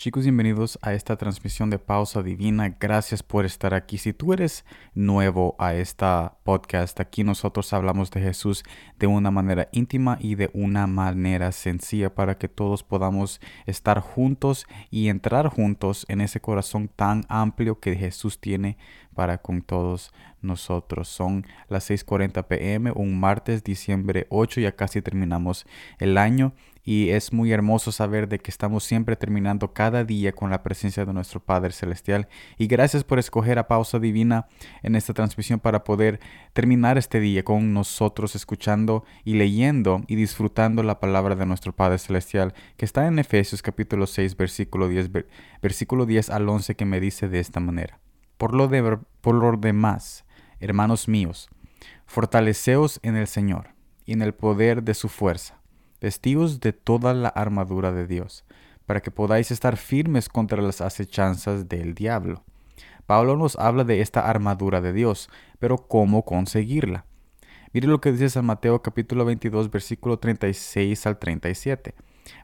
Chicos, bienvenidos a esta transmisión de Pausa Divina. Gracias por estar aquí. Si tú eres nuevo a esta podcast, aquí nosotros hablamos de Jesús de una manera íntima y de una manera sencilla para que todos podamos estar juntos y entrar juntos en ese corazón tan amplio que Jesús tiene para con todos nosotros. Son las 6:40 pm, un martes, diciembre 8, ya casi terminamos el año y es muy hermoso saber de que estamos siempre terminando cada día con la presencia de nuestro Padre Celestial. Y gracias por escoger a Pausa Divina en esta transmisión para poder terminar este día con nosotros escuchando y leyendo y disfrutando la palabra de nuestro Padre Celestial que está en Efesios capítulo 6 versículo 10, versículo 10 al 11 que me dice de esta manera. Por lo, de, por lo demás, hermanos míos, fortaleceos en el Señor y en el poder de su fuerza vestidos de toda la armadura de Dios, para que podáis estar firmes contra las acechanzas del diablo. Pablo nos habla de esta armadura de Dios, pero ¿cómo conseguirla? Mire lo que dice San Mateo capítulo 22 versículo 36 al 37.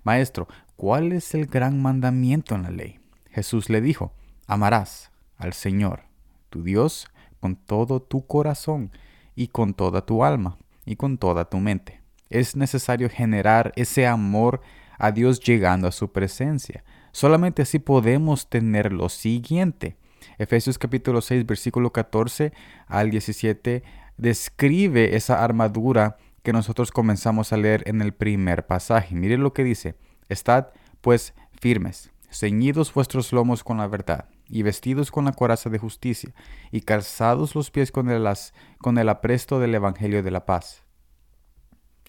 Maestro, ¿cuál es el gran mandamiento en la ley? Jesús le dijo, amarás al Señor, tu Dios, con todo tu corazón y con toda tu alma y con toda tu mente es necesario generar ese amor a Dios llegando a su presencia. Solamente así podemos tener lo siguiente. Efesios capítulo 6 versículo 14 al 17 describe esa armadura que nosotros comenzamos a leer en el primer pasaje. Miren lo que dice. Estad pues firmes, ceñidos vuestros lomos con la verdad y vestidos con la coraza de justicia y calzados los pies con el, con el apresto del Evangelio de la paz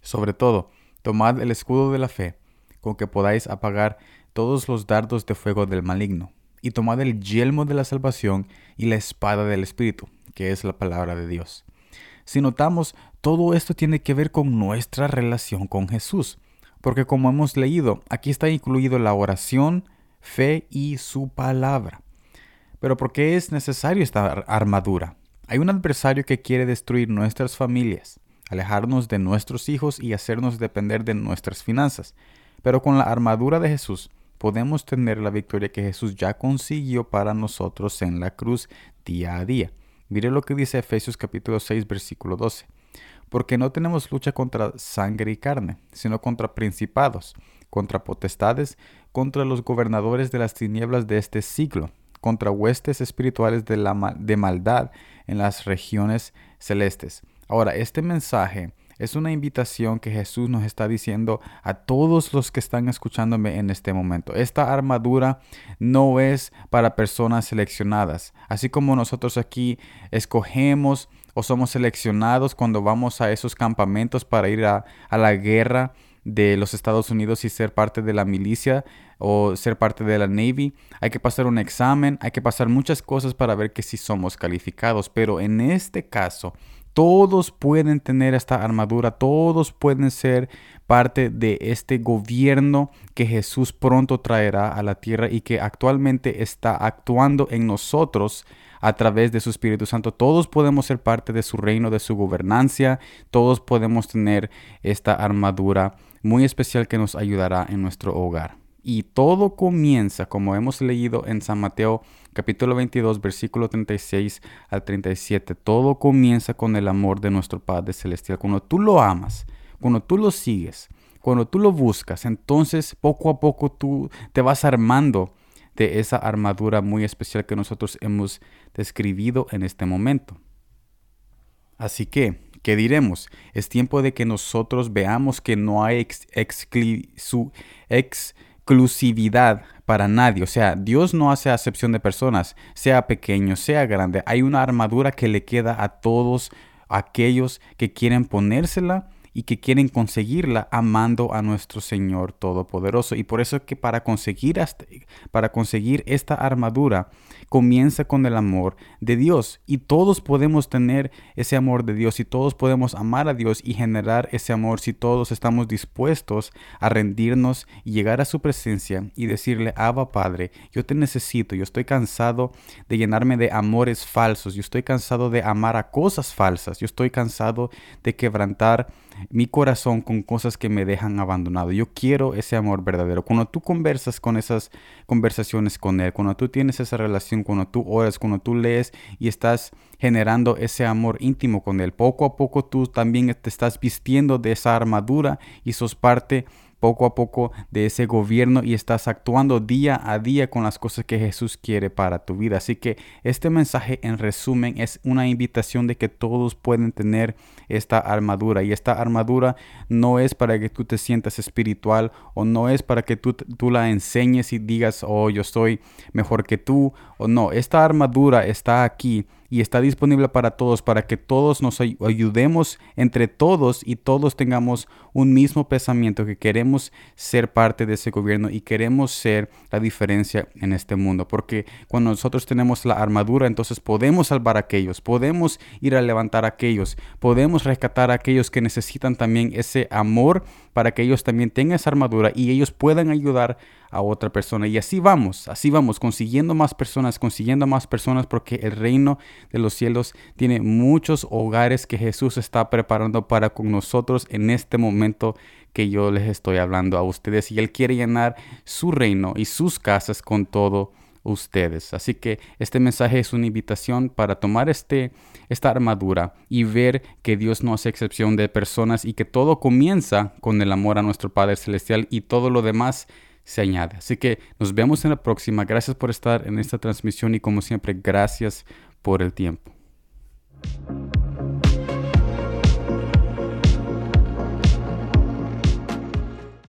sobre todo, tomad el escudo de la fe, con que podáis apagar todos los dardos de fuego del maligno, y tomad el yelmo de la salvación y la espada del Espíritu, que es la palabra de Dios. Si notamos, todo esto tiene que ver con nuestra relación con Jesús, porque como hemos leído, aquí está incluido la oración, fe y su palabra. Pero ¿por qué es necesario esta armadura? Hay un adversario que quiere destruir nuestras familias, alejarnos de nuestros hijos y hacernos depender de nuestras finanzas. Pero con la armadura de Jesús podemos tener la victoria que Jesús ya consiguió para nosotros en la cruz día a día. Mire lo que dice Efesios capítulo 6 versículo 12. Porque no tenemos lucha contra sangre y carne, sino contra principados, contra potestades, contra los gobernadores de las tinieblas de este siglo, contra huestes espirituales de, la, de maldad en las regiones celestes. Ahora, este mensaje es una invitación que Jesús nos está diciendo a todos los que están escuchándome en este momento. Esta armadura no es para personas seleccionadas. Así como nosotros aquí escogemos o somos seleccionados cuando vamos a esos campamentos para ir a, la guerra de los Estados Unidos y ser parte de la milicia o ser parte de la Navy. Hay que pasar un examen, hay que pasar muchas cosas para ver que sí somos calificados. Pero en este caso, todos pueden tener esta armadura, todos pueden ser parte de este gobierno que Jesús pronto traerá a la tierra y que actualmente está actuando en nosotros a través de su Espíritu Santo. Todos podemos ser parte de su reino, de su gobernancia, todos podemos tener esta armadura muy especial que nos ayudará en nuestro hogar. Y todo comienza, como hemos leído en San Mateo capítulo 22, versículo 36 al 37. Todo comienza con el amor de nuestro Padre Celestial. Cuando tú lo amas, cuando tú lo sigues, cuando tú lo buscas, entonces poco a poco tú te vas armando de esa armadura muy especial que nosotros hemos describido en este momento. Así que, ¿qué diremos? Es tiempo de que nosotros veamos que no hay ex, exclusividad para nadie. O sea, Dios no hace acepción de personas, sea pequeño, sea grande. Hay una armadura que le queda a todos aquellos que quieren ponérsela y que quieren conseguirla amando a nuestro Señor Todopoderoso. Y por eso es que para conseguir, para conseguir esta armadura comienza con el amor de Dios. Y todos podemos tener ese amor de Dios y todos podemos amar a Dios y generar ese amor si todos estamos dispuestos a rendirnos y llegar a su presencia y decirle, Abba Padre, yo te necesito, yo estoy cansado de llenarme de amores falsos, yo estoy cansado de amar a cosas falsas, yo estoy cansado de quebrantar mi corazón con cosas que me dejan abandonado. Yo quiero ese amor verdadero. Cuando tú conversas con esas conversaciones con Él, cuando tú tienes esa relación, cuando tú oras, cuando tú lees y estás generando ese amor íntimo con Él, poco a poco tú también te estás vistiendo de esa armadura y sos parte poco a poco de ese gobierno y estás actuando día a día con las cosas que Jesús quiere para tu vida. Así que este mensaje en resumen es una invitación de que todos pueden tener esta armadura y esta armadura no es para que tú te sientas espiritual o no es para que tú, tú la enseñes y digas, oh, yo soy mejor que tú o no. Esta armadura está aquí y está disponible para todos, para que todos nos ayudemos entre todos y todos tengamos un mismo pensamiento, que queremos ser parte de ese gobierno y queremos ser la diferencia en este mundo. Porque cuando nosotros tenemos la armadura, entonces podemos salvar a aquellos, podemos ir a levantar a aquellos, podemos rescatar a aquellos que necesitan también ese amor para que ellos también tengan esa armadura y ellos puedan ayudar a otra persona. Y así vamos, así vamos, consiguiendo más personas, consiguiendo más personas, porque el reino de los cielos tiene muchos hogares que Jesús está preparando para con nosotros en este momento que yo les estoy hablando a ustedes. Y Él quiere llenar su reino y sus casas con todo ustedes. Así que este mensaje es una invitación para tomar este, esta armadura y ver que Dios no hace excepción de personas y que todo comienza con el amor a nuestro Padre Celestial y todo lo demás se añade. Así que nos vemos en la próxima. Gracias por estar en esta transmisión y como siempre, gracias por el tiempo.